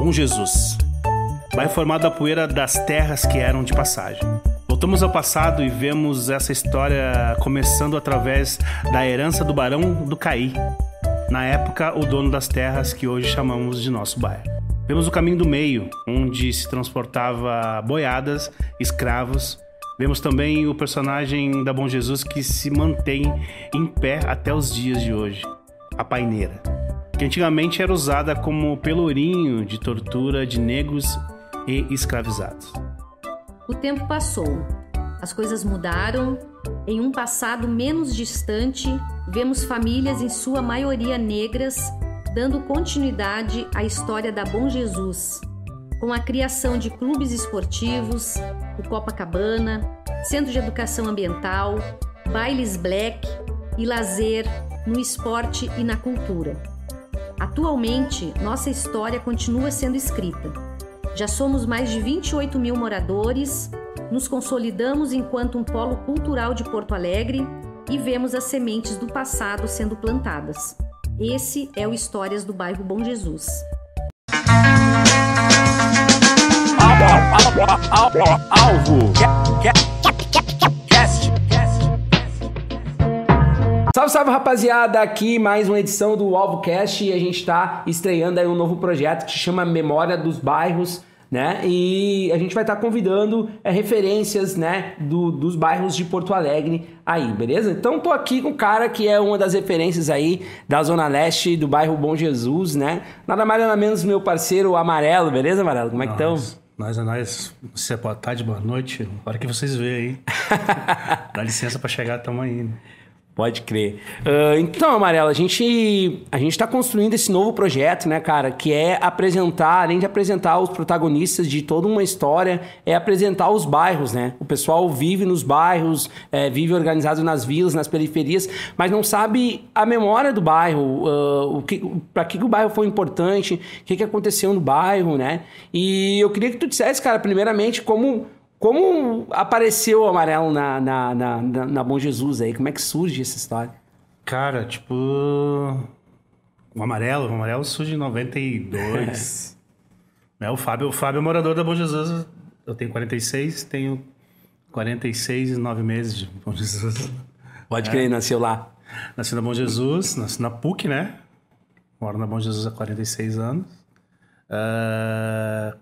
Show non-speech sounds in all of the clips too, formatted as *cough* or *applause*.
Bom Jesus. Bairro formado da poeira das terras que eram de passagem. Voltamos ao passado e vemos essa história começando através da herança do Barão do Caí, na época o dono das terras que hoje chamamos de nosso bairro. Vemos o caminho do meio, onde se transportava boiadas, escravos. Vemos também o personagem da Bom Jesus que se mantém em pé até os dias de hoje, a paineira, que antigamente era usada como pelourinho de tortura de negros e escravizados. O tempo passou, as coisas mudaram. Em um passado menos distante, vemos famílias, em sua maioria negras, dando continuidade à história da Bom Jesus, com a criação de clubes esportivos, o Copacabana, Centro de Educação Ambiental, bailes black e lazer no esporte e na cultura. Atualmente, nossa história continua sendo escrita. Já somos mais de 28 mil moradores, nos consolidamos enquanto um polo cultural de Porto Alegre e vemos as sementes do passado sendo plantadas. Esse é o Histórias do Bairro Bom Jesus. Alvo. Salve, salve rapaziada! Aqui mais uma edição do Alvo Cast e a gente está estreando aí um novo projeto que se chama Memória dos Bairros né? E a gente vai estar tá convidando é, referências, né, do, dos bairros de Porto Alegre aí, beleza? Então tô aqui com o cara que é uma das referências aí da Zona Leste, do bairro Bom Jesus, né? Nada mais nada menos meu parceiro Amarelo, beleza, Amarelo? Como é que estão? Nós a nós, você é boa tarde, boa noite, hora que vocês veem aí. *laughs* Dá licença para chegar, tamo aí. Né? Pode crer. Uh, então, Amarelo, a gente a gente está construindo esse novo projeto, né, cara? Que é apresentar, além de apresentar os protagonistas de toda uma história, é apresentar os bairros, né? O pessoal vive nos bairros, é, vive organizado nas vilas, nas periferias, mas não sabe a memória do bairro, uh, o que, para que, que o bairro foi importante, o que, que aconteceu no bairro, né? E eu queria que tu dissesse, cara, primeiramente, como como apareceu o amarelo na, na, na, na, Bom Jesus aí? Como é que surge essa história? Cara, tipo. O amarelo, o amarelo surge em 92. *laughs* é, o, Fábio, o Fábio é morador da Bom Jesus. Eu tenho 46, tenho 46 e 9 meses de Bom Jesus. Pode é. crer, nasceu lá. Nasci na Bom Jesus, nasci na PUC, né? Moro na Bom Jesus há 46 anos. Uh,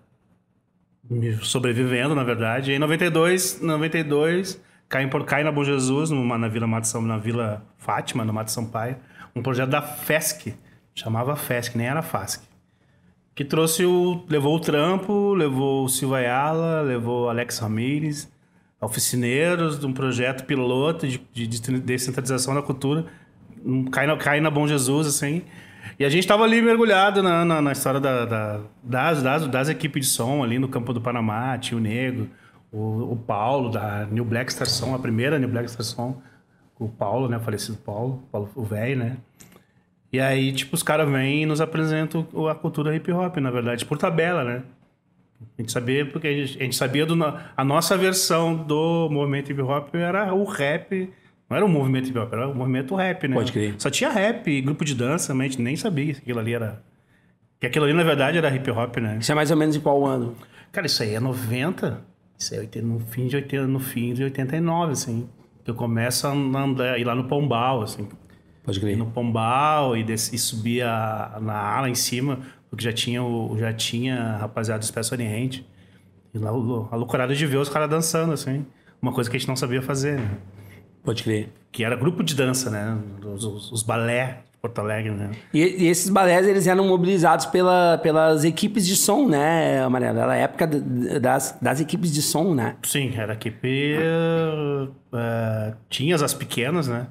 sobrevivendo, na verdade. E em 92, 92 cai, em, cai na Bom Jesus, numa, na Vila Mato na Vila Fátima, no Mato Sampaio, um projeto da FESC, chamava FESC, nem era FASC. Que trouxe o. levou o Trampo, levou o Silva Ayala, levou Alex Ramírez, oficineiros de um projeto piloto de, de, de descentralização da cultura. Cai na, cai na Bom Jesus, assim. E a gente estava ali mergulhado na, na, na história da, da, das, das, das equipes de som ali no campo do Panamá, Tio Negro, o, o Paulo, da New Black Star a primeira New Black Star Som, o Paulo, né, o falecido Paulo, Paulo o velho, né? E aí, tipo, os caras vêm e nos apresentam a cultura hip hop, na verdade, por tabela, né? A gente sabia, porque a gente, a gente sabia do. A nossa versão do movimento hip hop era o rap não era um movimento hip hop, era um movimento rap, né? Pode crer. Só tinha rap, grupo de dança, mas a gente nem sabia que aquilo ali era. Que aquilo ali, na verdade, era hip hop, né? Isso é mais ou menos em qual ano? Cara, isso aí é 90. Isso aí é no fim de 80, no fim de 89, assim. Que eu começo a andar, ir lá no Pombal, assim. Pode crer. Ir no Pombal e, e subir a, na ala em cima, porque já tinha, o, já tinha rapaziada do Expresso Oriente. E lá a loucurada de ver os caras dançando, assim. Uma coisa que a gente não sabia fazer, né? Pode crer. Que era grupo de dança, né? Os, os, os balé de Porto Alegre, né? E, e, esses balés, eles eram mobilizados pela, pelas equipes de som, né, Amarelo? Era a época das, das equipes de som, né? Sim, era a equipe... Uh, tinha as pequenas, né?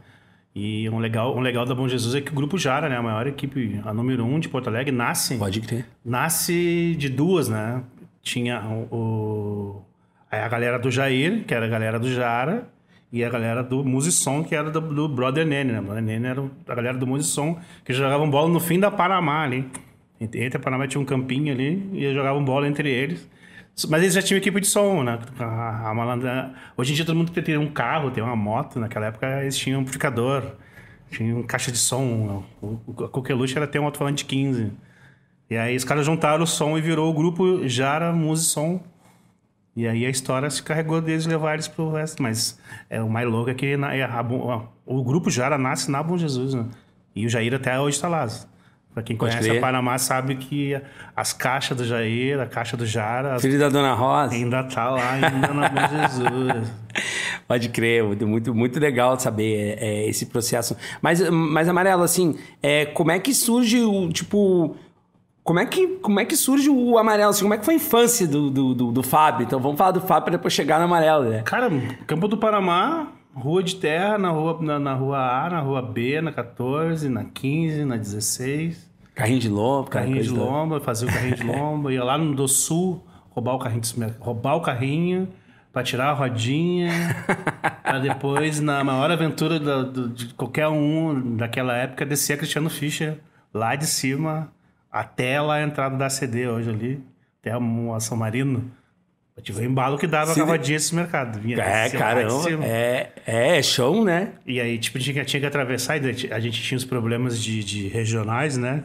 E um legal, um legal da Bom Jesus é que o Grupo Jara, né? A maior equipe, a número um de Porto Alegre, nasce... Pode crer. Nasce de duas, né? Tinha o... o a galera do Jair, que era a galera do Jara e a galera do Musisson, que era do, do Brother Nene, né? Brother Nene era a galera do Musisson, que jogavam bola no fim da Panamá ali. Entre a Panamá tinha um campinho ali e jogavam bola entre eles. Mas eles já tinham equipe de som, né? A, a malandra... Hoje em dia todo mundo tem um carro, tem uma moto. Naquela época eles tinham um amplificador, tinha um caixa de som. O, a Coqueluche era ter um alto-falante 15. E aí os caras juntaram o som e virou o grupo Jara Musisom. E aí a história se carregou deles levar eles pro resto. Mas é, o mais louco é que na, é a, o grupo Jara nasce na Bom Jesus, né? E o Jair até hoje está lá. Pra quem Pode conhece crer. a Panamá sabe que as caixas do Jair, a caixa do Jara, Filho da Dona Rosa. ainda tá lá, ainda na Bom Jesus. *laughs* Pode crer, muito, muito, legal saber é, é, esse processo. Mas, mas Amarelo, assim, é, como é que surge o, tipo... Como é que, como é que surge o Amarelo? Assim, como é que foi a infância do, do, do, do Fábio? Então vamos falar do Fábio para depois chegar no Amarelo, né? Cara, Campo do Panamá, rua de terra, na rua, na, na rua A, na rua B, na 14, na 15, na 16. Carrinho de lombo, cara, Carrinho de lomba, fazia o carrinho de lomba, ia lá no do sul, roubar o carrinho, roubar o carrinho pra tirar a rodinha, *laughs* pra depois, na maior aventura da- do- de qualquer um daquela época, descer a Cristiano Fischer lá de cima até lá a entrada da CD hoje ali, até a São Marino. Eu tive o embalo que dava Sim. a rodinha desse mercado. Vinha É, caramba. É, é, show, né? E aí, tipo, tinha, tinha que atravessar, e a gente tinha os problemas de, de regionais, né?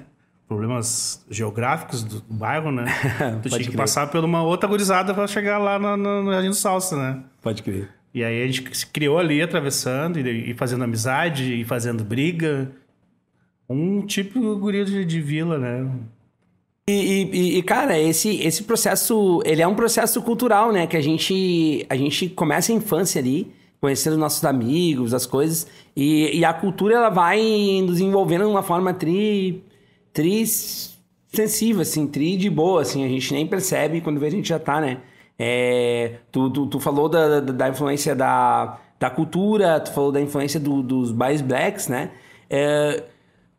Problemas geográficos do bairro, né? *laughs* Tu tinha que crer. passar por uma outra gurizada pra chegar lá no, no, no Jardim do Salsa, né? Pode crer. E aí a gente se criou ali, atravessando, e, e fazendo amizade, e fazendo briga. Um típico guri de, de vila, né? E, e- e, cara, esse, esse processo, ele é um processo cultural, né? Que a gente, a gente começa a infância ali, conhecendo nossos amigos, as coisas, e, e a cultura, ela vai nos envolvendo de uma forma tri, tri sensível, assim, tri de boa, assim, a gente nem percebe quando vê a gente já tá, né? É, tu, tu, tu falou da, da, da influência da, da cultura, tu falou da influência do- dos bais blacks, né? É,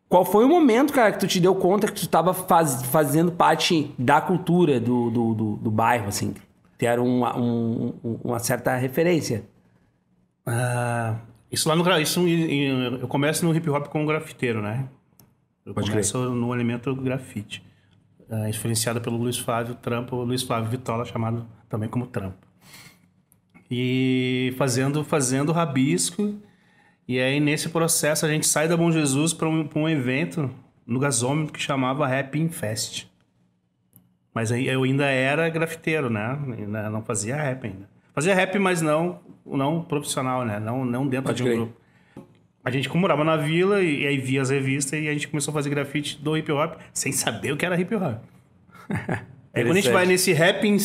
qual foi o momento, cara, que tu te deu conta que tu tava faz- fazendo parte da cultura do, do, do, do bairro, assim? Que era uma, um- um- uma certa referência. Ah, isso lá no isso eu começo no hip hop como grafiteiro, né? Eu Pode começo no elemento grafite, ah, influenciado pelo Luiz Flávio Trampo, Luiz Flávio Vitola, chamado também como Trampo. E fazendo fazendo rabisco. E aí nesse processo a gente sai da Bom Jesus para um, pra um evento no gasômetro que chamava Rapping Fest. Mas aí eu ainda era grafiteiro, né? Ainda não fazia rap ainda. Fazia rap, mas não, não profissional, né? Não, não dentro Pode de um crer. grupo. A gente morava na vila e, e aí via as revistas e a gente começou a fazer grafite do hip hop sem saber o que era hip hop. *laughs* Aí quando a gente vai nesse rapping,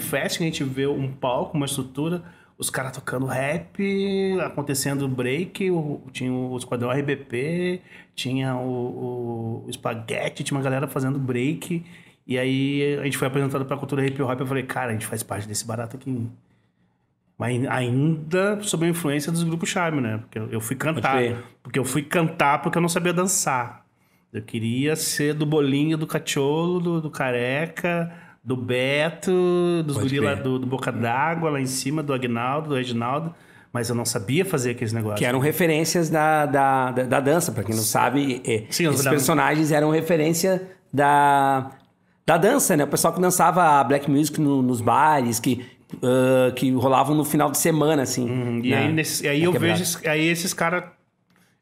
fest, a gente vê um palco, uma estrutura, os caras tocando rap, acontecendo break, o- tinha o Esquadrão RBP, tinha o, o, o Spaghetti, tinha uma galera fazendo break. E aí a gente foi apresentado pra cultura hip hop. Eu falei, cara, a gente faz parte desse barato aqui. Mas ainda sob a influência dos grupos Charme, né? Porque eu fui cantar. Porque eu fui cantar porque eu não sabia dançar. Eu queria ser do bolinho do cacholo, do, do careca, do Beto, dos Pode guri lá crer. do, do Boca d'Água, lá em cima, do Agnaldo, do Reginaldo. Mas eu não sabia fazer aqueles negócios. Que eram referências da, da, da, da dança, pra quem não sabe. é, Sim, os esses personagens eram referência da, da dança, né? O pessoal que dançava black music no- nos bares, que, ah, que rolavam no final de semana, assim. Uhum. E aí, nesse- aí eu quebrada. vejo. Aí esses caras.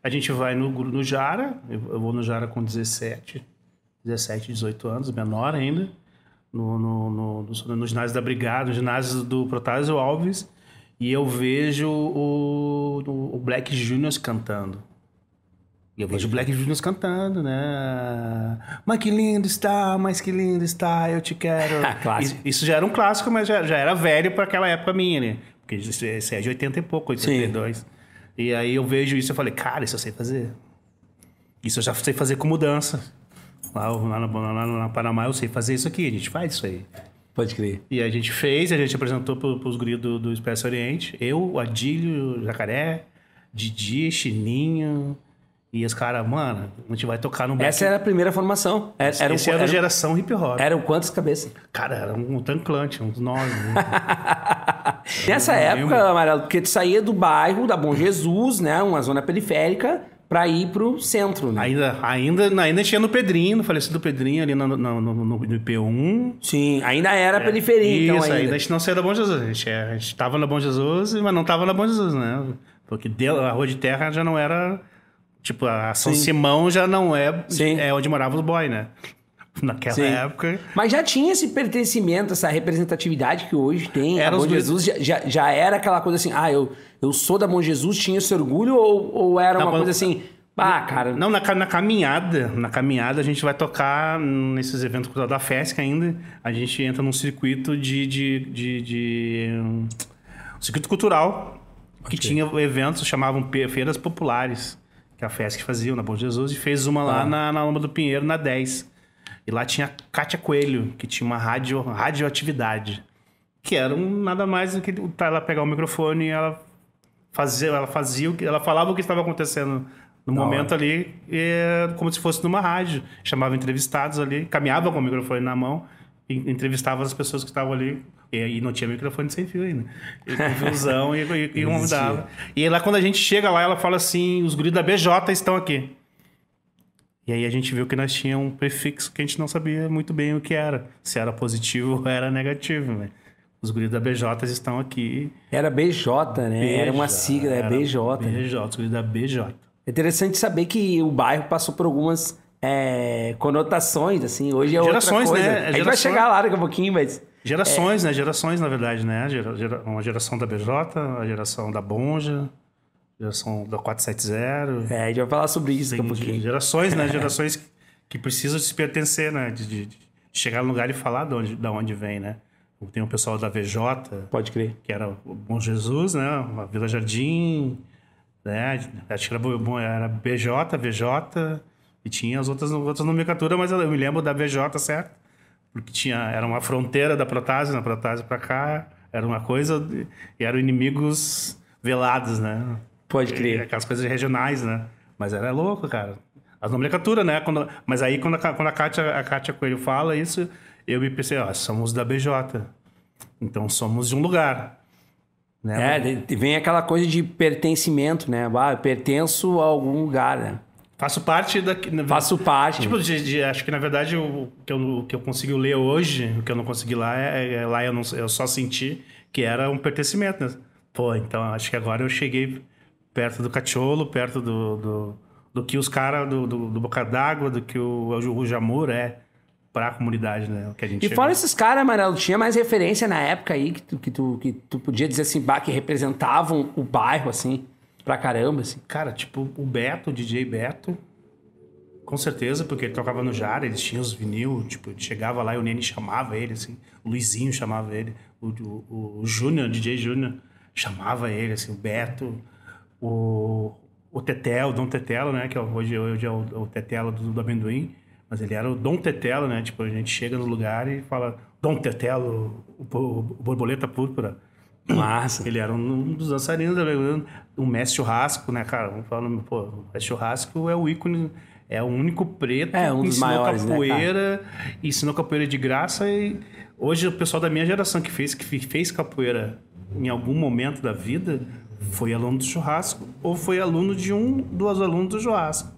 A gente vai no, no Jara. Eu, eu vou no Jara com 17, 17, 18 anos, menor ainda. No, no, no, no, no ginásio da Brigada, no ginásio do Protásio Alves. E eu vejo o, o, Black Juniors cantando. E eu vejo o Black Juniors cantando, né? Mas que lindo está, mas que lindo está, eu te quero. *laughs* Clássico. Isso já era um clássico, mas já, já era velho para aquela época minha, né? Porque isso é de 80 e pouco, 82. E aí eu vejo isso e falei, cara, isso eu sei fazer. Isso eu já sei fazer com mudança. Lá, lá, na, lá na Panamá eu sei fazer isso aqui, a gente faz isso aí. Pode crer. E a gente fez, a gente apresentou pro, pros guris do, do Expresso Oriente. Eu, o Adílio, o Jacaré, Didi, Chininho. E os caras, mano, a gente vai tocar no Black. Essa era a primeira formação. Era, era, Esse um, era era, geração hip hop. eram quantas cabeças? Cara, era um tanclante, uns nove. *laughs* Nessa época. Amarelo, porque tu saía do bairro, da Bom Jesus, né? Uma zona periférica, pra ir pro centro, né? ainda, ainda, ainda tinha no Pedrinho, no falecido Pedrinho, ali no, no, no, no, no IP1. Sim, ainda era periferia, Isso, então ainda ainda. a gente não saía da Bom Jesus. A gente, é, a gente tava na Bom Jesus, mas não tava na Bom Jesus, né? Porque a Rua de Terra já não era. Tipo, a São Sim. Simão já não é, Sim. é onde moravam os boys, né? *laughs* naquela Sim. época. Mas já tinha esse pertencimento, essa representatividade que hoje tem. Era a os- Jesus já, já, já era aquela coisa assim, ah, eu, eu sou da Bom Jesus, tinha esse orgulho, ou, ou era Não, uma coisa assim, ah, cara, Não, na, na caminhada, na caminhada a gente vai tocar nesses eventos da FESC ainda. A gente entra num circuito de. de, de, de, um, circuito cultural. Que tinha eventos, chamavam feiras populares, que a FESC fazia na Bom Jesus, e fez uma lá Tá. na, na Loma do Pinheiro, na 10. E lá tinha a Kátia Coelho, que tinha uma radio, radioatividade. Que era um, nada mais do que tá, ela pegar o microfone e ela fazia, ela fazia o que ela falava o que estava acontecendo no Da momento ali, e, como se fosse numa rádio. Chamava entrevistados ali, caminhava com o microfone na mão entrevistava as pessoas que estavam ali. E, e não tinha microfone sem fio ainda. E com *laughs* fiozão e, e, e convidava. E lá quando a gente chega lá, ela fala assim: os guris da BJ estão aqui. E aí a gente viu que nós tínhamos um prefixo que a gente não sabia muito bem o que era. Se era positivo ou era negativo, né? Os guris da BJ estão aqui. era BJ, né? era uma sigla, é era BJ. né? BJ, os guris da BJ. É interessante saber que o bairro passou por algumas é, conotações, assim, hoje é Gerações, outra coisa. né? A gente vai chegar lá daqui a pouquinho, mas... Gerações, né? Gerações, na verdade, né? Uma geração da BJ, a geração da Bonja, geração da 470. É, a gente vai falar sobre isso daqui a Tem pouquinho. gerações, né? Gerações que precisam se pertencer, né? De, de- de chegar no lugar e falar de onde, da onde vem, né? Tem o pessoal da VJ, Pode crer. que era o Bom Jesus, né? A Vila Jardim, né? Acho que era, era BJ, VJ, e tinha as outras, outras nomenclaturas, mas eu me lembro da VJ, certo? Porque tinha, era uma fronteira da Protásio, na Protásio pra cá, era uma coisa, de- e eram inimigos velados, né? Pode crer. Aquelas coisas regionais, né? Mas era louco, cara. As nomenclaturas, né? Quando, mas aí quando, a, quando a, Kátia, a Kátia Coelho fala isso, eu me pensei, ó, somos da BJ. Então somos de um lugar. Né? É, vem aquela coisa de pertencimento, né? Ah, eu pertenço a algum lugar, né? Faço parte da. Faço parte. Tipo, de, de- acho que na verdade o que, eu, o que eu consigo ler hoje, o que eu não consegui lá, é, é- lá eu, não, eu só senti que era um pertencimento, né? Pô, então acho que agora eu cheguei perto do cacholo, perto do, do, do que os caras do, do, do Boca d'Água, do que o, o Jamur é pra comunidade, né? Que a gente E chegou. fora esses caras, Amarelo, tinha mais referência na época aí que tu, que tu, que tu podia dizer assim, bah, que representavam o bairro, assim, pra caramba, assim. Cara, tipo, o Beto, o DJ Beto, com certeza, porque ele tocava no Jara, eles tinham os vinil, tipo, chegava lá e o Nene chamava ele, assim, o Luizinho chamava ele, o, o, o Júnior, DJ Júnior, chamava ele, assim, o Beto, o, o Tetelo, o Dom Tetelo, né, que é hoje, hoje é o, o Tetelo do, do amendoim, mas ele era o Dom Tetelo, né, tipo, a gente chega no lugar e fala, Dom Tetelo, o, o, o borboleta púrpura, Massa. ele era um, um dos dançarinos, né? um mestre churrasco, né, cara? Vamos falar, pô, o mestre churrasco é o ícone, é o único preto É, um que dos ensinou maiores, né, capoeira, ensinou capoeira de graça e hoje o pessoal da minha geração que fez, que fe- fez capoeira em algum momento da vida foi aluno do churrasco ou foi aluno de um dos alunos do churrasco.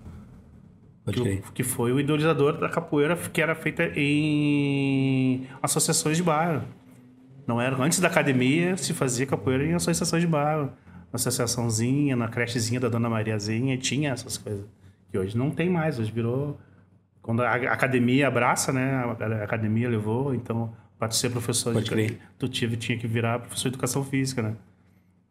Que, que foi o idolizador da capoeira que era feita em associações de bairro. Não era antes da academia se fazia capoeira em associações de bairro, na associaçãozinha, na crechezinha da Dona Mariazinha, tinha essas coisas. Que hoje não tem mais, hoje virou quando a academia abraça, né? A a academia levou, então para ser professor Pode de crer. tu tive, tinha que virar professor de educação física, né?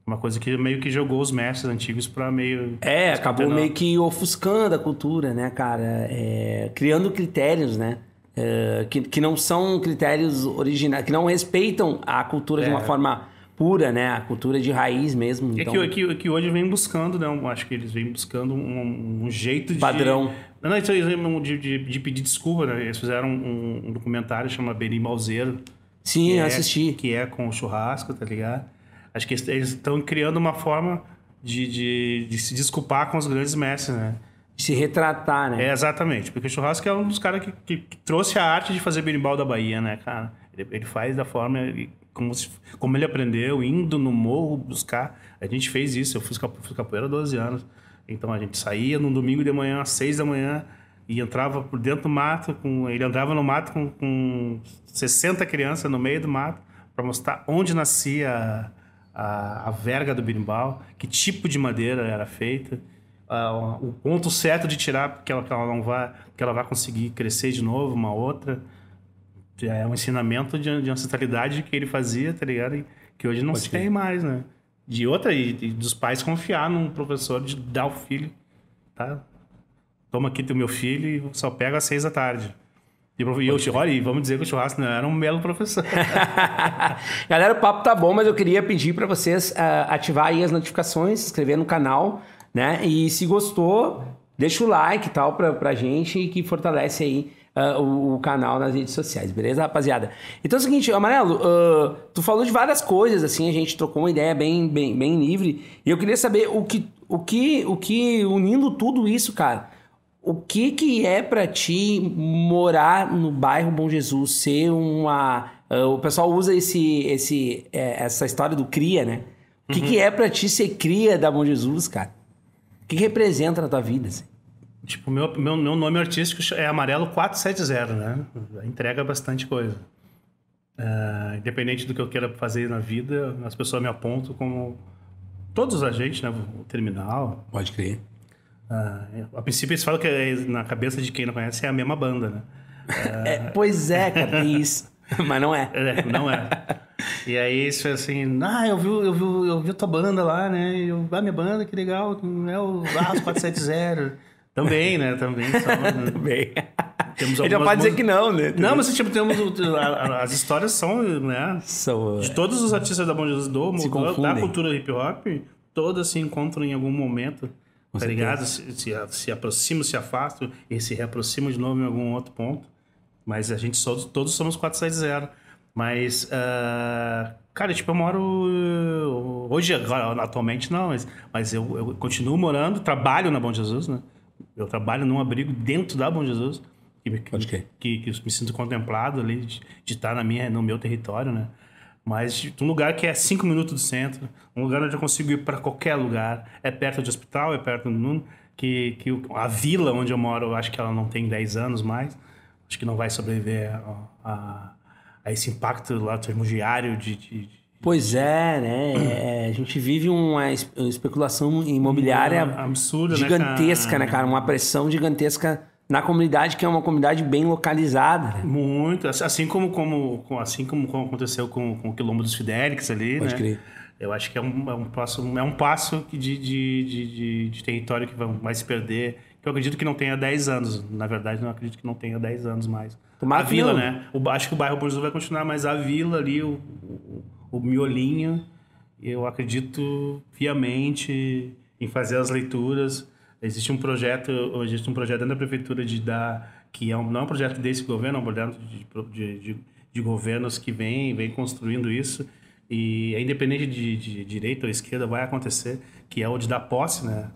Uma coisa que meio que jogou os mestres antigos para meio É, acabou meio que ofuscando a cultura, né, cara? É, criando critérios, né? É, que, que não são critérios originais, que não respeitam a cultura de uma É. forma pura, né? A cultura de raiz mesmo. É Então, que, que, que hoje vem buscando, né? um- Acho que eles vêm buscando um, um jeito de. Padrão. Não, isso aí, de, de, de pedir desculpa, né? Eles fizeram um, um documentário chamado Berimbalzeiro. sim, que eu é- assisti. Que é com o churrasco, tá ligado? Acho que eles- estão criando uma forma de, de, de se desculpar com os grandes mestres, né? Se retratar, né? É, exatamente. Porque o churrasco é um dos caras que, que- que trouxe a arte de fazer berimbau da Bahia, né, cara? Ele, ele faz da forma ele- como, se- como ele aprendeu, indo no morro buscar. A gente fez isso. Eu fiz, fiz capoeira há 12 anos. Então a gente saía num domingo de manhã, às 6 da manhã, e entrava por dentro do mato. Com, ele andava no mato com, com 60 crianças no meio do mato para mostrar onde nascia a, a, a verga do berimbau, que tipo de madeira era feita uh, o ponto certo de tirar que ela, ela não vai, que ela vai conseguir crescer de novo, uma outra. É um ensinamento de, de ancestralidade que ele fazia, tá ligado? E que hoje não Pode se tem mais, né? De outra, e, e, dos pais confiar num professor de dar o filho, tá? Toma aqui teu meu filho e só pega às seis da tarde. E, eu, olha, e vamos dizer que o churrasco não era um belo professor. *laughs* Galera, o papo tá bom, mas eu queria pedir para vocês uh, ativar aí as notificações, se inscrever no canal, né? E se gostou, deixa o like e tal pra, pra gente que fortalece aí uh, o, o, canal nas redes sociais, beleza, rapaziada? Então é o seguinte, Amarelo, uh, tu falou de várias coisas, assim, a gente trocou uma ideia bem, bem, bem livre. E eu queria saber o que, o que, o que unindo tudo isso, cara o que que é para ti morar no bairro Bom Jesus, ser uma... Uh, o pessoal usa esse, esse, é, essa história do cria, né? O que, uhum. que é para ti ser cria da Bom Jesus, cara? O que, que representa na tua vida, assim? Tipo, meu, meu, meu nome artístico é Amarelo 470, né? Entrega bastante coisa. Uh, independente do que eu queira fazer na vida, as pessoas me apontam como todos os agentes, né? O terminal. Pode crer. Ah, a princípio eles falam que é, na cabeça de quem não conhece é a mesma banda, né? É, pois é, cara, *laughs* isso. Mas não é. é. Não é. E aí isso foi assim, ah, eu vi, eu vi, eu vi a tua banda lá, né? E eu, ah, minha banda, que legal, é o Arras 470. *laughs* Também, né? Também. Só, né? *laughs* Também. Temos Ele já pode dizer que não, né? Não, mas tipo, temos, as histórias são, né? São, de todos os artistas da Bom Jesus do, da cultura hip hop, todas se encontram em algum momento com tá ligado? Se, se, se aproximam, se afastam e se reaproximam de novo em algum outro ponto. Mas a gente só, todos somos 460. Mas, uh, cara, tipo, eu moro. Hoje, agora, atualmente não, mas, mas eu, eu continuo morando, trabalho na Bom Jesus, né? Eu trabalho num abrigo dentro da Bom Jesus. Que, que, que, que me sinto contemplado ali de, de estar na minha, no meu território, né? Mas um lugar que é cinco minutos do centro, um lugar onde eu consigo ir para qualquer lugar. É perto de hospital, é perto do Nuno. Que, que a vila onde eu moro, eu acho que ela não tem 10 anos mais. Acho que não vai sobreviver a, a, a esse impacto lá termogiário de, de, de Pois é, né? É, a gente vive uma especulação imobiliária absurda, gigantesca, né, cara? né, cara? Uma pressão gigantesca na comunidade que é uma comunidade bem localizada. Né? Muito, assim como, como assim como aconteceu com, com o quilombo dos Fidélix ali, Pode né? Crer. Eu acho que é um, é um passo é um passo de, de, de, de, território que vai, se perder. Eu acredito que não tenha 10 anos. Na verdade, não acredito que não tenha 10 anos mais. Tomara a vila, não. né? O, acho que o bairro Burzu vai continuar, mas a vila ali, o, o, o miolinho, eu acredito fiamente em fazer as leituras Existe um projeto, existe um projeto dentro da prefeitura de dar, que é um, não é um projeto desse governo, é um projeto de, de, de, de governos que vem, vem construindo isso e é independente de, de, direita ou esquerda vai acontecer, que é o de dar posse, né?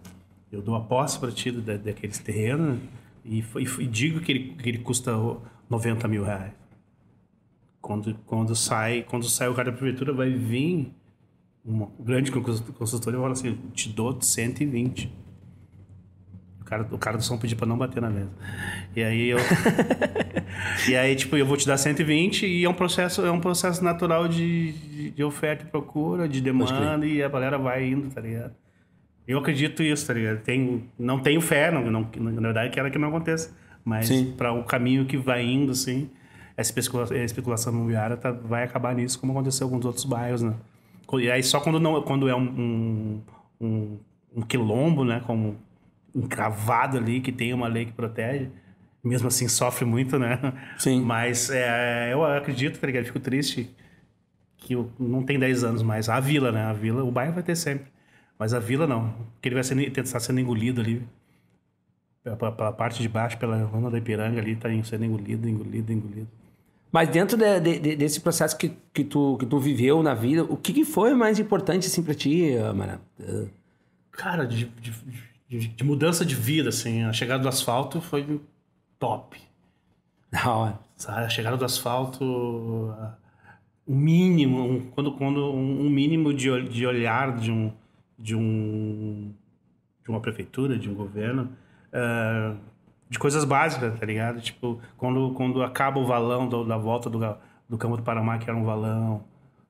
Eu dou a posse para ti da, daqueles terrenos e, e, e, digo que ele, que ele custa 90 mil reais. Quando, quando, sai, quando sai o cara da prefeitura, vai vir uma grande consultoria e fala assim, te dou 120 cara, o cara do som pediu pra não bater na mesa. E aí eu. *laughs* e aí, tipo, eu vou te dar 120 e é um processo, é um processo natural de, de, oferta e procura, de demanda, e a galera vai indo, tá ligado? Eu acredito nisso, tá ligado? Tenho, não tenho fé, não, não, na verdade, quero que não aconteça. Mas para o caminho que vai indo, assim, essa especulação, especulação imobiliária tá, vai acabar nisso, como aconteceu com alguns outros bairros, né? E aí só quando, não, quando é um, um, um, um quilombo, né? Como encravado ali, que tem uma lei que protege. Mesmo assim, sofre muito, né? Sim. Mas é, eu acredito, tá ligado? Fico triste que não tem 10 anos mais. A vila, né? A vila, o bairro vai ter sempre. Mas a vila não. Porque ele vai ser, estar sendo engolido ali. Pela, pela, parte de baixo, pela rua da Ipiranga ali, tá sendo engolido, engolido, engolido. Mas dentro de, de, desse processo que, que, tu, que tu viveu na vida, o que, que foi mais importante, assim, pra ti, Mara? Cara, de, de, de, de, mudança de vida, assim. A chegada do asfalto foi top. Da hora. A chegada do asfalto, um mínimo, um, quando, quando um mínimo de, de olhar de um, de um de uma prefeitura, de um governo, uh, de coisas básicas, tá ligado? Tipo, quando, quando acaba o valão do, da volta do, do Campo do Paramá, que era um valão,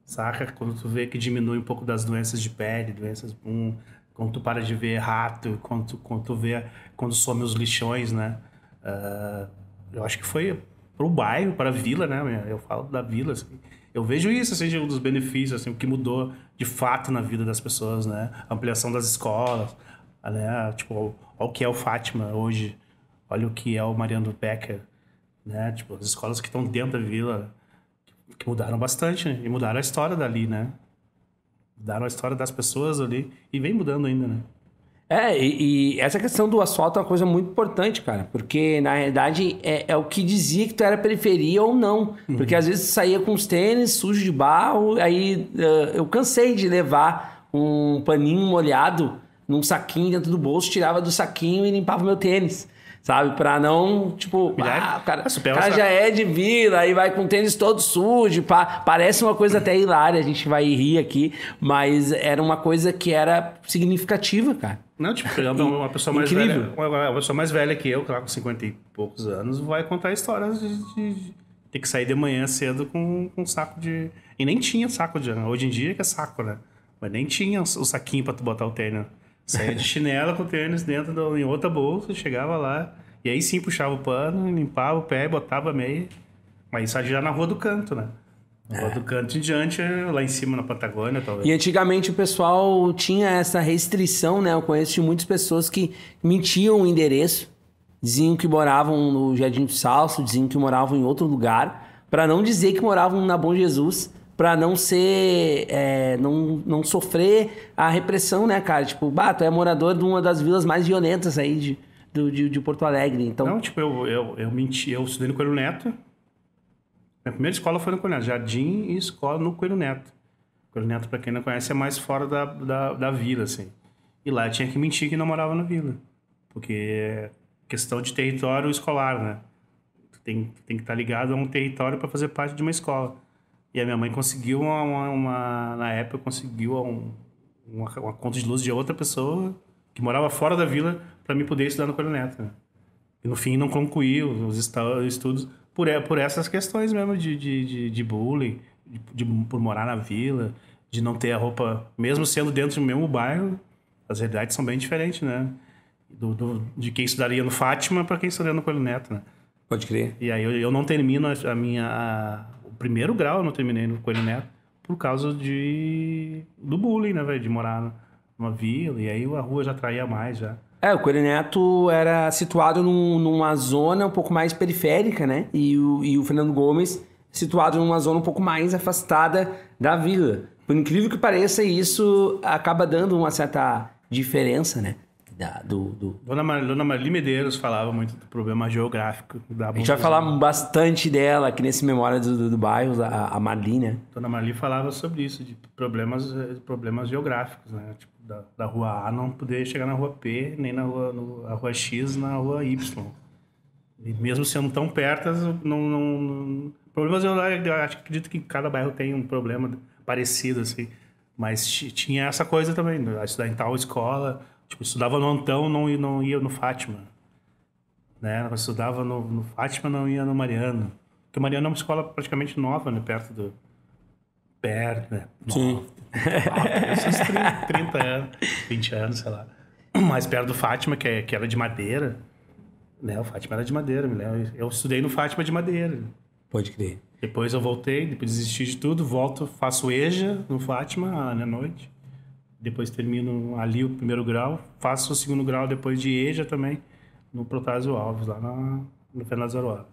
saca? Quando tu vê que diminui um pouco das doenças de pele, doenças... Um, Quando tu para de ver rato, quando tu, quando tu vê, quando some os lixões, né? Uh, eu acho que foi pro bairro, para a vila, né? Eu falo da vila, assim. Eu vejo isso, assim, um dos benefícios, assim, o que mudou de fato na vida das pessoas, né? A ampliação das escolas, né? Tipo, olha o que é o Fátima hoje, olha o que é o Mariano Becker, né? Tipo, as escolas que estão dentro da vila, que mudaram bastante, né? E mudaram a história dali, né? Mudaram a história das pessoas ali e vem mudando ainda, né? É, e, e, essa questão do asfalto é uma coisa muito importante, cara. Porque, na realidade, é, é o que dizia que tu era periferia ou não. Uhum. Porque, às vezes, tu saía com os tênis sujos de barro, aí uh, eu cansei de levar um paninho molhado num saquinho dentro do bolso, tirava do saquinho e limpava meu tênis sabe? Pra não, tipo, ah, o cara, o cara já é de vila, aí vai com tênis todo sujo, pá. parece uma coisa até hilária, a gente vai rir aqui, mas era uma coisa que era significativa, cara. Não, tipo, uma pessoa mais Incrível. velha, uma pessoa mais velha que eu, claro, com 50 e poucos anos, vai contar histórias de, de ter que sair de manhã cedo com, com um saco de... E nem tinha saco de... Hoje em dia que é saco, né? Mas nem tinha o saquinho pra tu botar o tênis. Saía de chinela com o tênis dentro do, em outra bolsa, chegava lá. E aí sim puxava o pano, limpava o pé, botava a meia. Mas isso já na rua do canto, né? Na rua é. do canto em diante, lá em cima na Patagônia, talvez. E antigamente o pessoal tinha essa restrição, né? Eu conheço de muitas pessoas que mentiam o endereço, diziam que moravam no Jardim do Salso, diziam que moravam em outro lugar, para não dizer que moravam na Bom Jesus para não ser é, não, não sofrer a repressão, né, cara? Tipo, bah, tu é morador de uma das vilas mais violentas aí de, de, de, de Porto Alegre, então... Não, tipo, eu, eu, eu menti, eu estudei no Coelho Neto, minha primeira escola foi no Coelho Neto, jardim e escola no Coelho Neto. Coelho Neto, para quem não conhece, é mais fora da, da, da vila, assim. E lá tinha que mentir que não morava na vila, porque é questão de território escolar, né? Tem, tem que estar tá ligado a um território para fazer parte de uma escola. E a minha mãe conseguiu uma, uma, uma na época conseguiu um, uma, uma, conta de luz de outra pessoa que morava fora da vila para me poder estudar no Coelho Neto. Né? E no fim não concluí os estudos por, por essas questões mesmo de, de, de, bullying, de, de, por morar na vila, de não ter a roupa, mesmo sendo dentro do mesmo bairro, as realidades são bem diferentes, né? Do, do de quem estudaria no Fátima para quem estudaria no Coelho Neto, né? Pode crer. E aí eu, eu não termino a minha primeiro grau eu não terminei no Coelho Neto por causa de do bullying, né, velho? De morar numa vila e aí a rua já atraía mais já. É, o Coelho Neto era situado num, numa zona um pouco mais periférica, né? E o, e o Fernando Gomes situado numa zona um pouco mais afastada da vila. Por incrível que pareça, isso acaba dando uma certa diferença, né? Da, do, do... Dona, Mar, Dona Marli Medeiros falava muito do problema geográfico da A gente vai falar bastante dela aqui nesse Memória do, do, do Bairro, a, a Marli, né? Dona Marli falava sobre isso, de problemas, problemas geográficos, né? Tipo, da, da rua A não poder chegar na rua P, nem na rua, no, a rua X, na rua Y. E mesmo sendo tão perto, não... não, não... Problemas, eu, eu acho, acredito que cada bairro tem um problema parecido, assim. Mas tinha essa coisa também, né? estudar em tal escola Tipo, estudava no Antão, não, não ia no Fátima. Né? Eu estudava no, no Fátima, não ia no Mariano. Porque o Mariano é uma escola praticamente nova, né? Perto do... Perto, né? Sim. Esses 30, 30 anos, 20 anos, sei lá. Mais perto do Fátima, que, é, que era de madeira. Né? O Fátima era de madeira, me lembro. Eu estudei no Fátima de madeira. Pode crer. Depois eu voltei, depois desisti de tudo, volto, faço EJA no Fátima à noite depois termino ali o primeiro grau, faço o segundo grau depois de EJA também, no Protásio Alves, lá na, no Fernando Zaroa.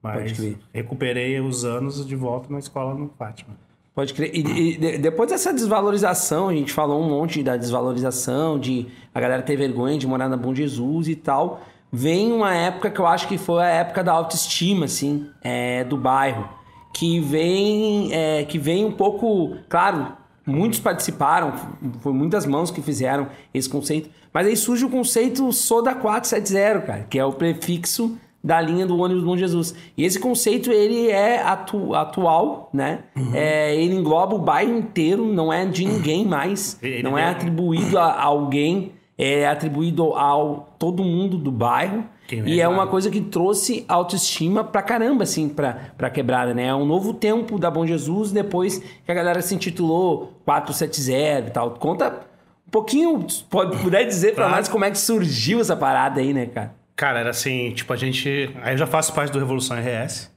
Mas recuperei os anos de volta na escola no Fátima. Pode crer. E, e, depois dessa desvalorização, a gente falou um monte da desvalorização, de a galera ter vergonha de morar na Bom Jesus e tal. Vem uma época que eu acho que foi a época da autoestima, assim, é, do bairro. Que vem, é, que vem um pouco, claro, Muitos participaram, foi muitas mãos que fizeram esse conceito. Mas aí surge o conceito Soda 470, cara, que é o prefixo da linha do ônibus Bom Jesus. E esse conceito ele é atu atual, né? Uhum. É, ele engloba o bairro inteiro, não é de ninguém mais, ele não é atribuído a alguém, é atribuído ao todo mundo do bairro. E é uma coisa que trouxe autoestima pra caramba, assim, pra, pra quebrada, né? É um novo tempo da Bom Jesus depois que a galera se intitulou 470 e tal. Conta um pouquinho, pode puder dizer pra nós como é que surgiu essa parada aí, né, cara? Cara, era assim, tipo, a gente. Aí eu já faço parte do Revolução RS.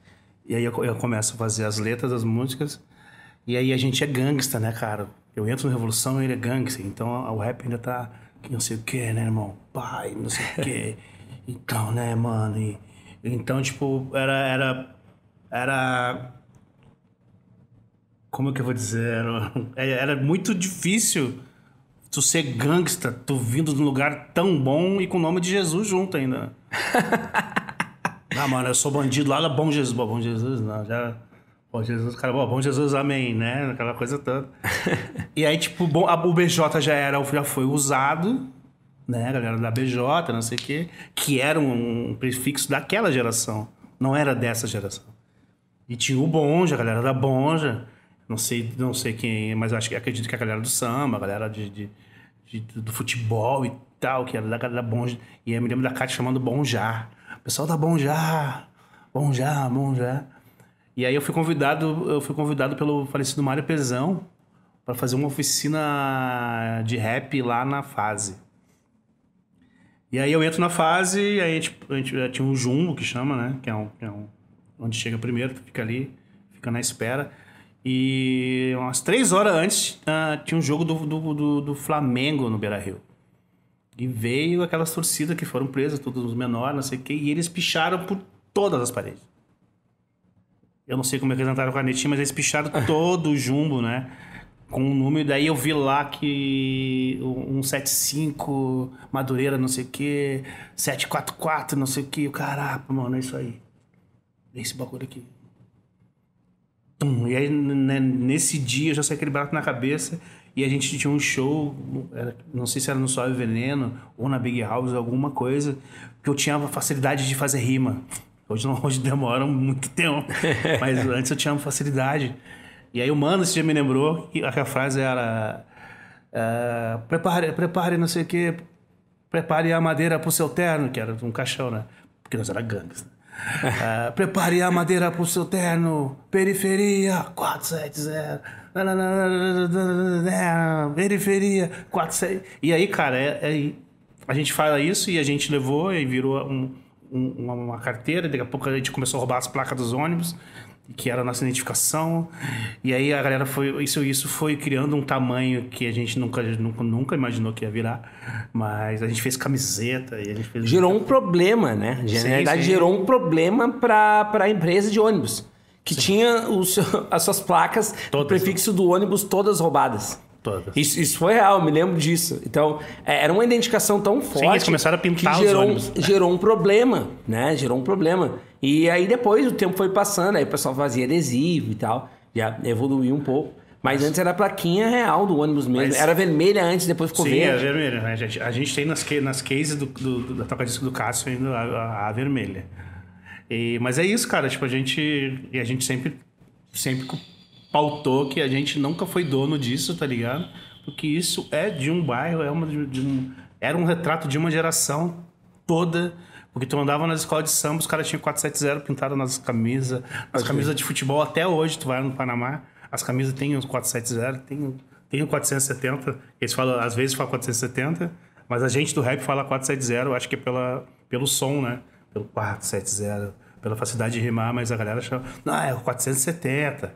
E aí eu, eu começo a fazer as letras das músicas. E aí a gente é gangsta, né, cara? Eu entro no Revolução e ele é gangsta. Então o rap ainda tá. Que não sei o que, né, irmão? Pai, não sei o que. *laughs* Então, né, mano? E, então, tipo, era. Era. Era. Como é que eu vou dizer? Era, *laughs* era muito difícil tu ser gangsta, tu vindo de um lugar tão bom e com o nome de Jesus junto ainda. *laughs* ah, mano, eu sou bandido lá da Bom Jesus. Bom Jesus, não, já. Bom Jesus, cara, bom, bom Jesus, amém, né? Aquela coisa toda. *laughs* e aí, tipo, bom, a- o BJ já era, já foi usado, né? A galera da BJ, não sei o quê, que era um, um prefixo daquela geração, não era dessa geração. E tinha o Bonja, a galera da Bonja. Não sei, não sei quem, mas acho que acredito que a galera do samba, a galera de, de- de- do futebol e tal, que era da galera da Bonja. E eu me lembro da Cátia chamando Bonjar. Pessoal da Bonjar, Bonjar, Bonjar. E aí eu fui convidado, eu fui convidado pelo falecido Mário Pezão para fazer uma oficina de rap lá na fase. E aí eu entro na fase, e aí a gente, a gente tinha um jumbo que chama, né? Que é um, que é um onde chega primeiro, fica ali, fica na espera. E umas três horas antes ah, tinha um jogo do, do, do, do Flamengo no Beira Rio. E veio aquelas torcidas que foram presas, todos os menores, não sei o quê, e eles picharam por todas as paredes. Eu não sei como é que eles entraram com a canetinha, mas eles picharam todo o jumbo, né? Com um número, daí eu vi lá que um 75, Madureira, não sei o quê, 744, não sei o quê. Caraca, mano, é isso aí. É esse bagulho aqui. Tum, E aí, né, nesse dia, eu já saí aquele barato na cabeça e a gente tinha um show, era- não sei se era no Suave Veneno ou na Big House, alguma coisa, que eu tinha a facilidade de fazer rima. Hoje não, *laughs* hoje demora muito tempo, *laughs* mas antes eu tinha facilidade. E aí o mano esse dia me lembrou que a frase era ah, prepare, prepare não sei o que, prepare a madeira pro seu terno, que era um caixão, né? Porque nós era gangues, né? Ah, *laughs* prepare a madeira pro seu terno, periferia 470, periferia 470. E aí, cara, é, é- a gente fala isso e a gente levou e virou um- um- uma, uma carteira. Daqui a pouco a gente começou a roubar as placas dos ônibus, que era a nossa identificação. E aí a galera foi. Isso, isso foi criando um tamanho que a gente nunca, nunca, nunca imaginou que ia virar. Mas a gente fez camiseta e a gente fez. Gerou um problema, né? Na Sim, realidade, sim. gerou um problema para a empresa de ônibus. Que tinha o seu- as suas placas, o prefixo do ônibus todas roubadas. Todas. Isso, isso foi real, me lembro disso. Então, é, era uma identificação tão forte. eles começaram a pintar que os gerou, ônibus. gerou um problema, né? Gerou um problema. E aí depois o tempo foi passando, aí o pessoal fazia adesivo e tal. Já evoluiu um pouco. Mas antes era a plaquinha real do ônibus mesmo. Mas- Era vermelha antes, depois ficou Sim, é verde. vermelha. né? A gente, a gente tem nas, nas cases do, do, da toca-disco do Cássio ainda a, a- a vermelha. E- mas é isso, cara. Tipo, a gente. E a gente sempre, sempre pautou que a gente nunca foi dono disso, tá ligado? Porque isso é de um bairro, é uma de um, era um retrato de uma geração toda. Porque tu andava nas escolas de samba, os caras tinham 470 pintado nas camisas. As camisas de futebol, até hoje, tu vai no Panamá, as camisas têm os 470, tem, tem o 470. Eles falam, às vezes falam 470, mas a gente do rap fala 470, eu acho que é pela, pelo som, né? Pelo 470, pela facilidade de rimar, mas a galera chama, não, é o 470.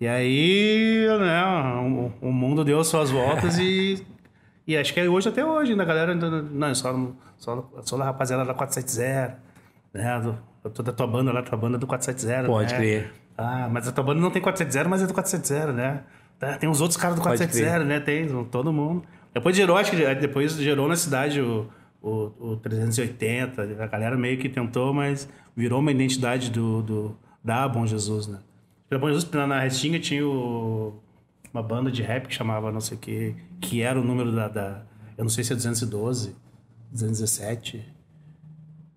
E aí, né, o, o mundo deu suas voltas *laughs* e, e acho que é hoje até hoje, ainda a galera ainda, não, só, só, só da rapaziada da 470, né, do, toda a tua banda lá, tua banda é do 470, Pode né? crer. Ah, mas a tua banda não tem 470, mas é do 470, né? Tá, Tem os outros caras do Pode 470, né? Tem todo mundo. Depois gerou, acho que depois gerou na cidade o, o, o 380. A galera meio que tentou, mas virou uma identidade do, do, da Bom Jesus, né? Pela Bom Jesus, na, na Restinga tinha o- uma banda de rap que chamava não sei o que, que era o número da, da. Eu não sei se é 212, 217.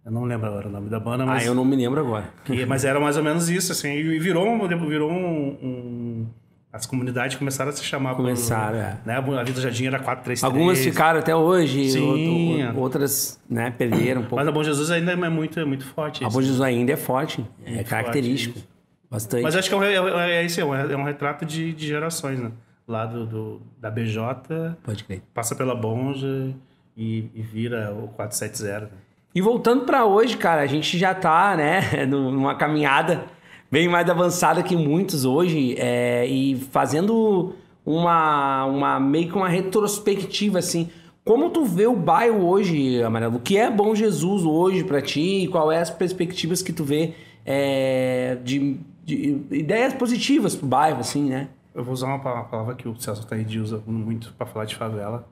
Eu não lembro agora o nome da banda, mas. Ah, eu não me lembro agora. Que- mas era mais ou menos isso, assim. E virou, um- virou um, um- As comunidades começaram a se chamar. por- Começaram, é. Né? A Vida Jardim era 433. Algumas ficaram até hoje, Sim. outro- outras né, perderam um pouco. Mas a Bom Jesus ainda é muito, é muito forte. A isso. Bom Jesus ainda é forte, é Muito característico. forte Bastante. Mas acho que é, um, é, é, isso, é, é um retrato de, de gerações, né? lá do, do- da BJ, Pode crer. passa pela Bonja e, e vira o 470. E voltando pra hoje, cara, a gente já tá, né, *laughs* numa caminhada bem mais avançada que muitos hoje, é, e fazendo uma, uma meio que uma retrospectiva, assim. Como tu vê o bairro hoje, Amarelo? O que é Bom Jesus hoje pra ti? E qual é as perspectivas que tu vê é, de, de ideias positivas pro bairro, assim, né? Eu vou usar uma pa- palavra que o Celso Taide usa muito para falar de favela,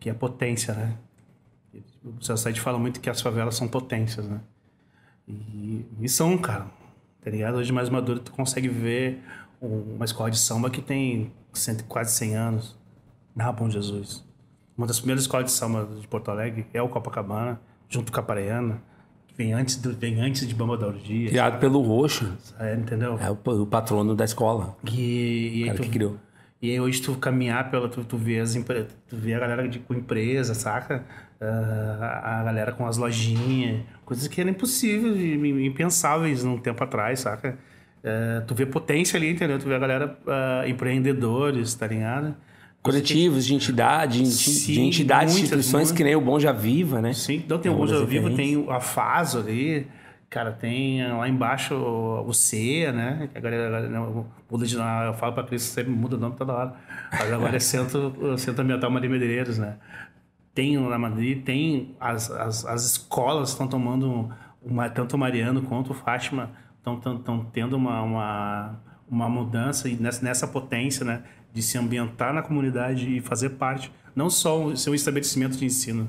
que é potência, né? O Celso Taide fala muito que as favelas são potências, né? E, e são, cara. Tá ligado? Hoje mais maduro tu consegue ver um- uma escola de samba que tem cento, quase 100 anos. Na Bom Jesus. Uma das primeiras escolas de samba de Porto Alegre é o Copacabana, junto com a Pareiana, que vem antes, do, vem antes de Bamba da Orgia. Criado pelo Roxo, É, entendeu? é o, o patrono da escola. E, e aí tu, que criou. e aí hoje tu caminhar pela. Tu, tu vê as empre- tu vê a galera de, com empresa, saca? Ah, a galera com as lojinhas, coisas que eram impossíveis, impensáveis num tempo atrás, saca? Ah, tu vê potência ali, entendeu? Tu vê a galera ah, empreendedores, tá ligado? Coletivos de entidade, de, Sim, de entidades, muitas, instituições muitas. que nem o Bom Já Viva, né? Sim, então tem o Bonja referências. tem a Faso ali, cara, tem lá embaixo o CEA, né? Que a galera, o- muda de nome, eu falo pra Cris, sempre muda o nome toda hora. Mas agora é *laughs* Centro, Centro Ambiental Maria Medeiros, né? Tem na Madrid, tem as, as, as escolas estão tomando, uma, tanto o Mariano quanto o Fátima estão tendo uma, uma, uma mudança e nessa, nessa potência, né? De se ambientar na comunidade e fazer parte, não só ser um estabelecimento de ensino,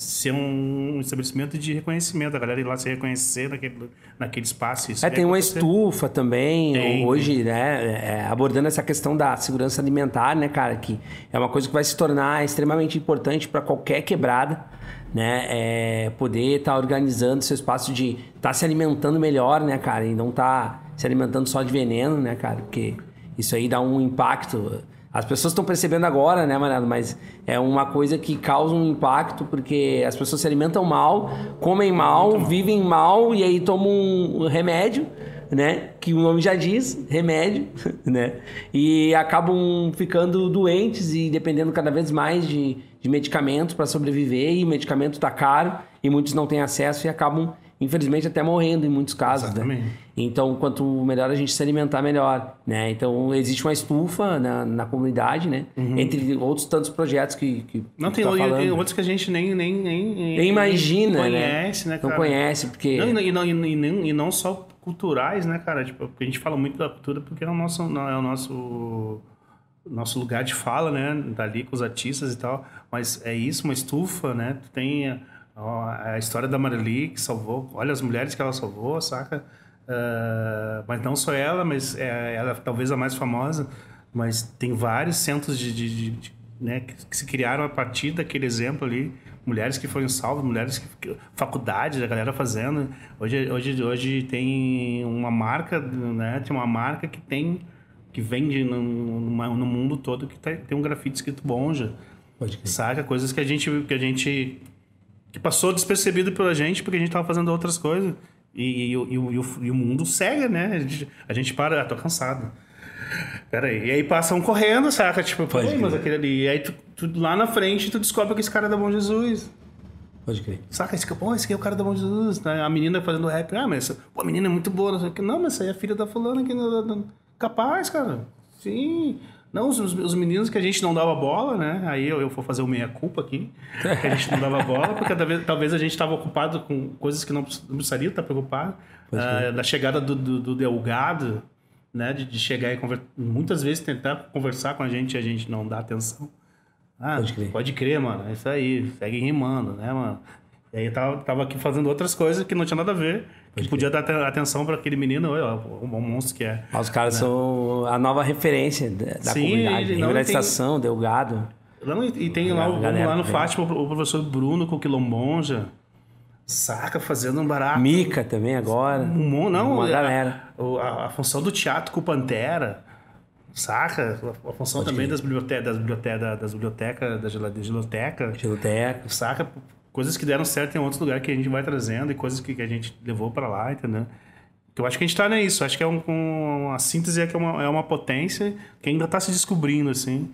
ser um estabelecimento de reconhecimento, a galera ir lá se reconhecer naquele, naquele espaço. É, tem uma acontecer. estufa também, Tem, hoje, né, é, abordando essa questão da segurança alimentar, né, cara, que é uma coisa que vai se tornar extremamente importante para qualquer quebrada, né, é, poder estar organizando seu espaço de estar se alimentando melhor, né, cara, e não estar se alimentando só de veneno, né, cara, porque isso aí dá um impacto. As pessoas estão percebendo agora, né, Manado? Mas é uma coisa que causa um impacto porque as pessoas se alimentam mal, comem mal, vivem mal e aí tomam um remédio, né? Que o nome já diz, remédio, *laughs* né? E acabam ficando doentes e dependendo cada vez mais de, de medicamentos para sobreviver e o medicamento tá caro e muitos não têm acesso e acabam, infelizmente, até morrendo em muitos casos, né? Exatamente. Então, quanto melhor a gente se alimentar, melhor, né? Então, existe uma estufa na, na comunidade, né? Entre outros tantos projetos que, que Uhum. Não, tem, tá falando. outros que a gente nem, nem, nem, Nem imagina, nem né? conhece, né? Não cara? conhece, porque... Não, e, não, e, não- e, e não só culturais, né, cara? Tipo, porque a gente fala muito da cultura porque é o nosso, não, é o nosso, nosso lugar de fala, né? Dali com os artistas e tal. Mas é isso, uma estufa, né? Tu tem a história da Marili que salvou, olha as mulheres que ela salvou, saca? Ah, mas não só ela, mas é, ela é talvez a mais famosa, mas tem vários centros de, de- de- de- né, que, se criaram a partir daquele exemplo ali, mulheres que foram salvas, mulheres que, faculdades, a galera fazendo. Hoje, hoje, hoje tem uma marca, né, tem uma marca que tem que vende no, numa- no mundo todo que tá- tem um grafite escrito Bonja. Pode. Saca? Coisas que a gente que a gente que passou despercebido pela gente porque a gente tava fazendo outras coisas. E, e, o- e e o, o mundo segue, né? A gente, a gente para, ah, tô cansado. Pera aí. E aí passam correndo, saca? Tipo, Pode mas aquele ali. E aí tu, tu- lá na frente tu descobre que esse cara é da Bom Jesus. Pode crer. Saca? Esse, pô, esse aqui é o cara da Bom Jesus. né? A menina fazendo rap. Ah, mas essa, pô, a menina é muito boa. Não, sei o quê. não mas essa aí é a filha da fulana aqui. no- no- Capaz, cara. Sim. Não, os, os meninos que a gente não dava bola, né? Aí eu, eu vou fazer o meia-culpa aqui. Que a gente não dava bola, porque talvez, talvez a gente estava ocupado com coisas que não, precis- não precisaria estar preocupado. Ah, da chegada do, do, do Delgado, né? De, de chegar e conversar. Muitas vezes tentar conversar com a gente e a gente não dá atenção. Ah, Pode crer. Pode crer, mano. É isso aí. Segue rimando, né, mano? E aí eu tava, tava aqui fazendo outras coisas que não tinha nada a ver. que podia dar aten- atenção para aquele menino, olha, o bom monstro que é. Ah, Os caras são a nova referência da, Sim, comunidade. Revela tem- Delgado. Não, e, e tem lá, Galera, lá no é. Fátima o professor Bruno com o Quilombonja. Saca, fazendo um barato. Mica também agora. Um não, Uma a- galera. A, a função do teatro com o Pantera. Saca? A, função também das bibliotecas, das bibliotecas, das bibliotecas, da gela- da biblioteca. Geloteca. saca? Coisas que deram certo em outros lugares que a gente vai trazendo e coisas que, que a gente levou pra lá, entendeu? eu acho que a gente está nisso. Acho que é um, um, uma síntese é que é uma, é uma potência que ainda está se descobrindo, assim.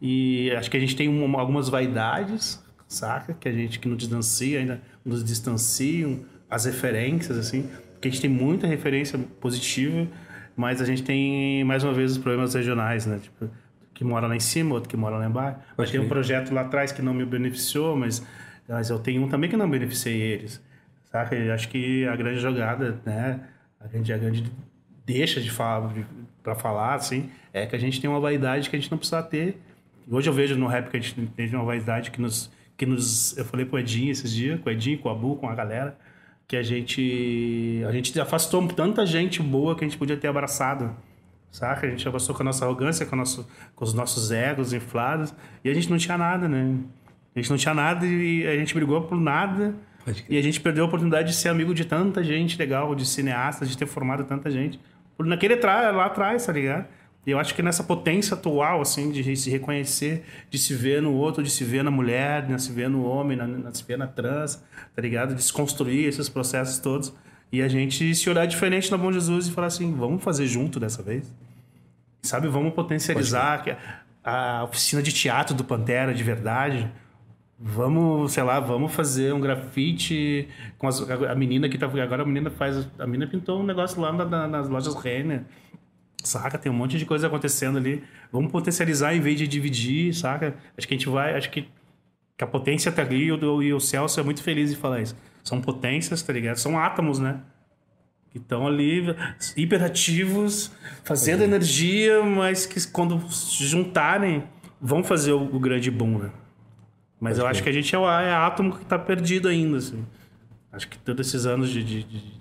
E acho que a gente tem uma, algumas vaidades, saca? Que a gente que nos distancia, ainda nos distanciam, as referências, assim. Porque a gente tem muita referência positiva, mas a gente tem, mais uma vez, os problemas regionais, né? Tipo, que mora lá em cima, outro que mora lá embaixo. Mas tem um projeto lá atrás que não me beneficiou, mas, mas eu tenho um também que não beneficiei eles. Saca? Eu acho que a grande jogada, né? A grande, a grande deixa de falar, para falar, assim, é que a gente tem uma vaidade que a gente não precisa ter. Hoje eu vejo no rap que a gente tem uma vaidade que nos, que nos... Eu falei com o Edinho esses dias, com o Edinho, com o Abu, com a galera, que a gente... A gente afastou tanta gente boa que a gente podia ter abraçado. Saca? A gente abraçou com a nossa arrogância, com, nosso, com os nossos egos inflados. E a gente não tinha nada, né? A gente não tinha nada e a gente brigou por nada. E a gente perdeu a oportunidade de ser amigo de tanta gente legal, de cineastas, de ter formado tanta gente. Por naquele lá atrás, tá ligado? E eu acho que nessa potência atual, assim, de se reconhecer, de se ver no outro, de se ver na mulher, de se ver no homem, na, de se ver na trans, tá ligado? De se construir esses processos todos. E a gente se olhar diferente na Bom Jesus e falar assim, vamos fazer junto dessa vez? Sabe, vamos potencializar a oficina de teatro do Pantera de verdade Vamos, sei lá, vamos fazer um grafite com as, a menina que tá. Agora a menina faz. A menina pintou um negócio lá na, nas lojas Renner. Saca? Tem um monte de coisa acontecendo ali. Vamos potencializar em vez de dividir, saca? Acho que a gente vai. Acho que, que a potência tá ali e o, e o Celso é muito feliz de falar isso. São potências, tá ligado? São átomos, né? Que estão ali hiperativos, fazendo energia, mas que quando se juntarem, vão fazer o, o grande boom, né? Mas eu acho que a gente é, é átomo que está perdido ainda, assim. Acho que todos esses anos de, de, de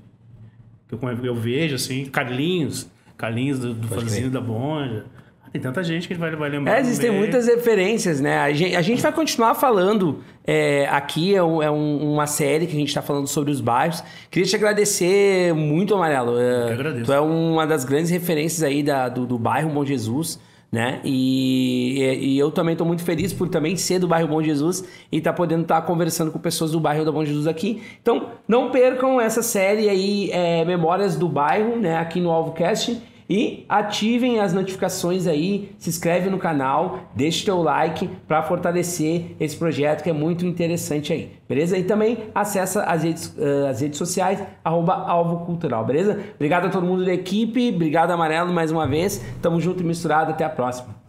que eu, eu, vejo, assim, Carlinhos, Carlinhos do, do fanzine da Bonja. Tem tanta gente que vai, vai lembrar. É, existem muitas referências, né? A gente, a gente vai continuar falando é, aqui, é, um, é um, uma série que a gente está falando sobre os bairros. Queria te agradecer muito, Amarelo. É, eu agradeço. Tu é uma das grandes referências aí da, do, do bairro Bom Jesus né? E, e, eu também estou muito feliz por também ser do bairro Bom Jesus e estar tá podendo estar tá conversando com pessoas do bairro do Bom Jesus aqui. Então, não percam essa série aí, é, Memórias do Bairro, né? Aqui no AlvoCast. E ativem as notificações aí, se inscreve no canal, deixe teu like para fortalecer esse projeto que é muito interessante aí, beleza? E também acessa as redes, uh, as redes sociais, arroba Alvo Cultural, beleza? Obrigado a todo mundo da equipe, obrigado Amarelo mais uma vez, tamo junto e misturado, até a próxima.